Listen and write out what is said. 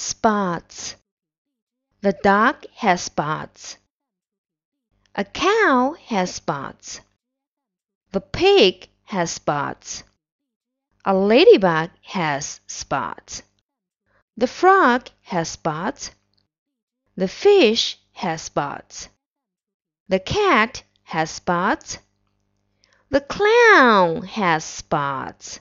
spots. The dog has spots. A cow has spots. The pig has spots. A ladybug has spots. The frog has spots. The fish has spots. The cat has spots. The clown has spots.